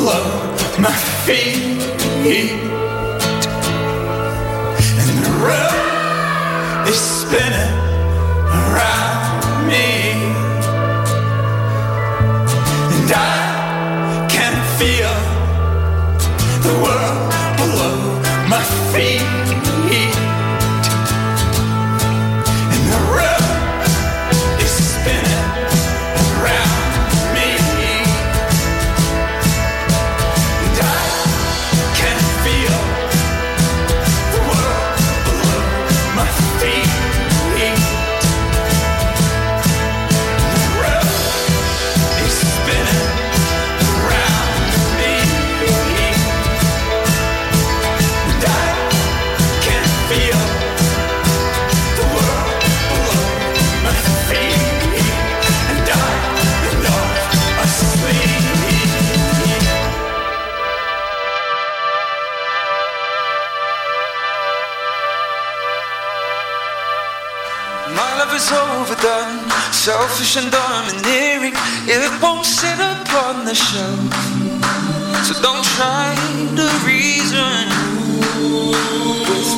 below my feet. And the road is spinning around me. And I selfish and domineering. It won't sit upon the shelf. So don't try to reason.